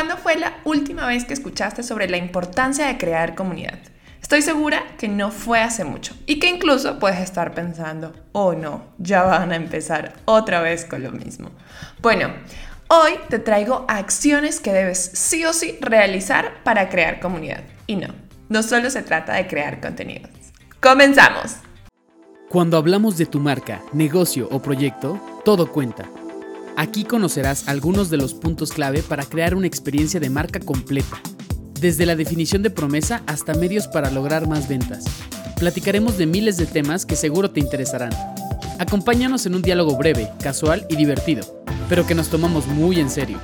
¿Cuándo fue la última vez que escuchaste sobre la importancia de crear comunidad? Estoy segura que no fue hace mucho y que incluso puedes estar pensando, oh no, ya van a empezar otra vez con lo mismo. Bueno, hoy te traigo acciones que debes sí o sí realizar para crear comunidad. Y no, no solo se trata de crear contenidos. ¡Comenzamos! Cuando hablamos de tu marca, negocio o proyecto, todo cuenta. Aquí conocerás algunos de los puntos clave para crear una experiencia de marca completa desde la definición de promesa hasta medios para lograr más ventas. Platicaremos de miles de temas que seguro te interesarán. Acompáñanos en un diálogo breve, casual y divertido, pero que nos tomamos muy en serio.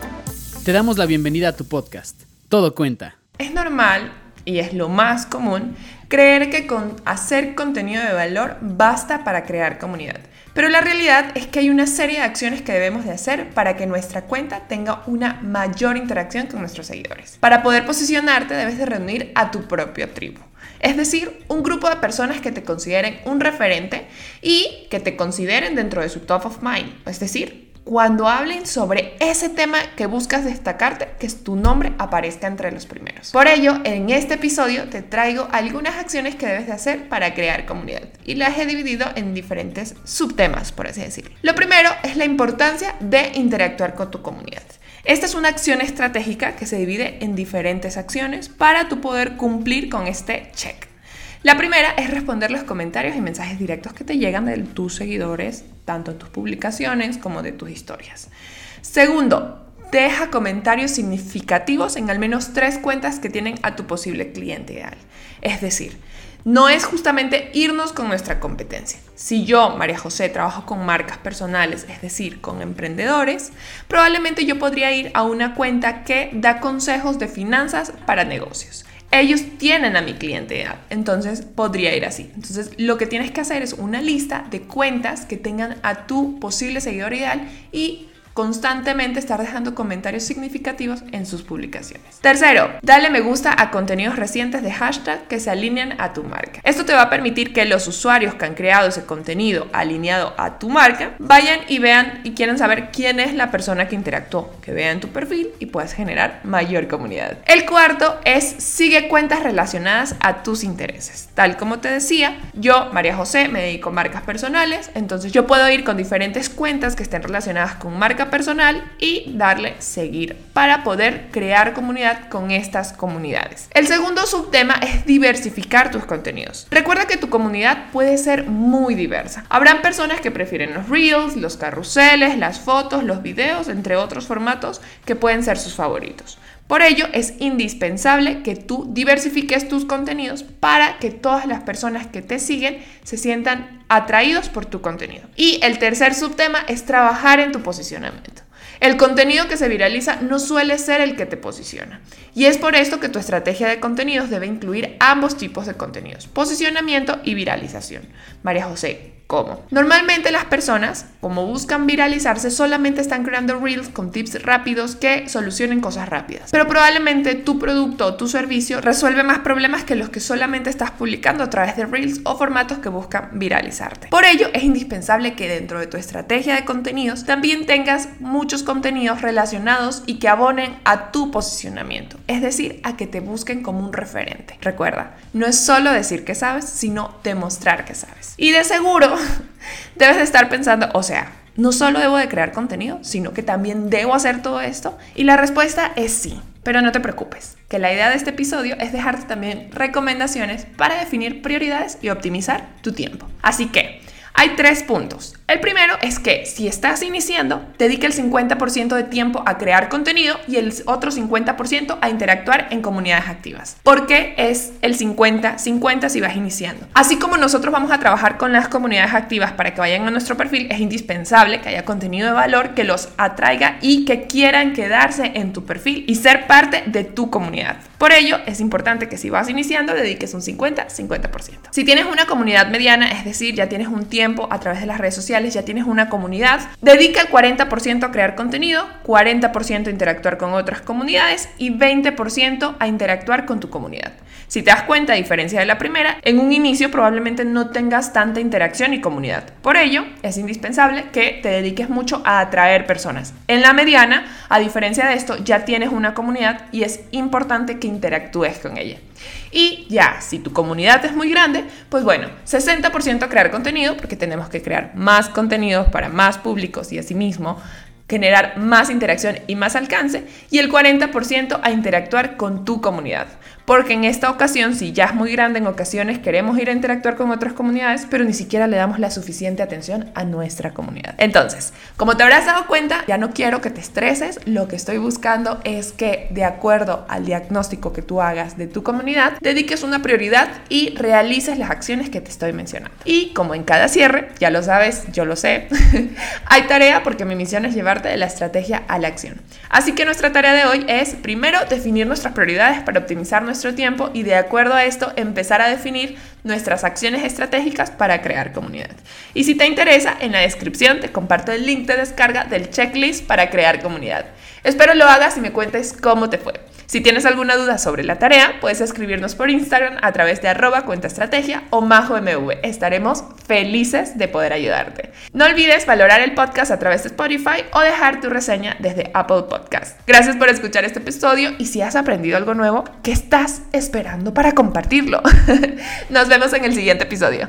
Te damos la bienvenida a tu podcast. Todo cuenta. Es normal, y es lo más común, creer que con hacer contenido de valor basta para crear comunidad. Pero la realidad es que hay una serie de acciones que debemos de hacer para que nuestra cuenta tenga una mayor interacción con nuestros seguidores. Para poder posicionarte debes de reunir a tu propio tribu. Es decir, un grupo de personas que te consideren un referente y que te consideren dentro de su top of mind. Es decir, cuando hablen sobre ese tema que buscas destacarte, que tu nombre aparezca entre los primeros. Por ello, en este episodio te traigo algunas acciones que debes de hacer para crear comunidad y las he dividido en diferentes subtemas, por así decirlo. Lo primero es la importancia de interactuar con tu comunidad. Esta es una acción estratégica que se divide en diferentes acciones para tu poder cumplir con este check. La primera es responder los comentarios y mensajes directos que te llegan de tus seguidores, tanto en tus publicaciones como de tus historias. Segundo, deja comentarios significativos en al menos tres cuentas que tienen a tu posible cliente ideal. Es decir, no es justamente irnos con nuestra competencia. Si yo, María José, trabajo con marcas personales, es decir, con emprendedores, probablemente yo podría ir a una cuenta que da consejos de finanzas para negocios ellos tienen a mi cliente entonces podría ir así. Entonces, lo que tienes que hacer es una lista de cuentas que tengan a tu posible seguidor ideal y constantemente estar dejando comentarios significativos en sus publicaciones. Tercero, dale me gusta a contenidos recientes de hashtag que se alinean a tu marca. Esto te va a permitir que los usuarios que han creado ese contenido alineado a tu marca vayan y vean y quieran saber quién es la persona que interactuó, que vean tu perfil y puedas generar mayor comunidad. El cuarto es sigue cuentas relacionadas a tus intereses. Tal como te decía, yo, María José, me dedico a marcas personales, entonces yo puedo ir con diferentes cuentas que estén relacionadas con marca personal y darle seguir para poder crear comunidad con estas comunidades. El segundo subtema es diversificar tus contenidos. Recuerda que tu comunidad puede ser muy diversa. Habrán personas que prefieren los reels, los carruseles, las fotos, los videos, entre otros formatos que pueden ser sus favoritos. Por ello, es indispensable que tú diversifiques tus contenidos para que todas las personas que te siguen se sientan atraídos por tu contenido. Y el tercer subtema es trabajar en tu posicionamiento. El contenido que se viraliza no suele ser el que te posiciona. Y es por esto que tu estrategia de contenidos debe incluir ambos tipos de contenidos, posicionamiento y viralización. María José, ¿Cómo? Normalmente las personas, como buscan viralizarse, solamente están creando reels con tips rápidos que solucionen cosas rápidas. Pero probablemente tu producto o tu servicio resuelve más problemas que los que solamente estás publicando a través de reels o formatos que buscan viralizarte. Por ello, es indispensable que dentro de tu estrategia de contenidos también tengas muchos contenidos relacionados y que abonen a tu posicionamiento, es decir, a que te busquen como un referente. Recuerda, no es solo decir que sabes, sino demostrar que sabes. Y de seguro, debes de estar pensando, o sea, no solo debo de crear contenido, sino que también debo hacer todo esto. Y la respuesta es sí. Pero no te preocupes, que la idea de este episodio es dejarte también recomendaciones para definir prioridades y optimizar tu tiempo. Así que, hay tres puntos. El primero es que si estás iniciando, dedique el 50% de tiempo a crear contenido y el otro 50% a interactuar en comunidades activas. ¿Por qué es el 50-50 si vas iniciando? Así como nosotros vamos a trabajar con las comunidades activas para que vayan a nuestro perfil, es indispensable que haya contenido de valor que los atraiga y que quieran quedarse en tu perfil y ser parte de tu comunidad. Por ello, es importante que si vas iniciando, dediques un 50-50%. Si tienes una comunidad mediana, es decir, ya tienes un tiempo a través de las redes sociales, sociales, ya tienes una comunidad, dedica el 40% a crear contenido, 40% a interactuar con otras comunidades y 20% a interactuar con tu comunidad. Si te das cuenta, a diferencia de la primera, en un inicio probablemente no tengas tanta interacción y comunidad. Por ello, es indispensable que te dediques mucho a atraer personas. En la mediana, a diferencia de esto, ya tienes una comunidad y es importante que interactúes con ella. Y ya, si tu comunidad es muy grande, pues bueno, 60% crear contenido, porque tenemos que crear más contenidos para más públicos y asimismo generar más interacción y más alcance, y el 40% a interactuar con tu comunidad porque en esta ocasión, si ya es muy grande, en ocasiones queremos ir a interactuar con otras comunidades, pero ni siquiera le damos la suficiente atención a nuestra comunidad. Entonces, como te habrás dado cuenta, ya no quiero que te estreses, lo que estoy buscando es que de acuerdo al diagnóstico que tú hagas de tu comunidad, dediques una prioridad y realices las acciones que te estoy mencionando. Y como en cada cierre, ya lo sabes, yo lo sé, hay tarea porque mi misión es llevarte de la estrategia a la acción. Así que nuestra tarea de hoy es primero definir nuestras prioridades para optimizar nuestra nuestro tiempo y de acuerdo a esto empezar a definir nuestras acciones estratégicas para crear comunidad. Y si te interesa, en la descripción te comparto el link de descarga del checklist para crear comunidad. Espero lo hagas y me cuentes cómo te fue. Si tienes alguna duda sobre la tarea, puedes escribirnos por Instagram a través de arroba cuenta estrategia o majomv. Estaremos felices de poder ayudarte. No olvides valorar el podcast a través de Spotify o dejar tu reseña desde Apple Podcast. Gracias por escuchar este episodio y si has aprendido algo nuevo, ¿qué estás esperando para compartirlo? Nos vemos en el siguiente episodio.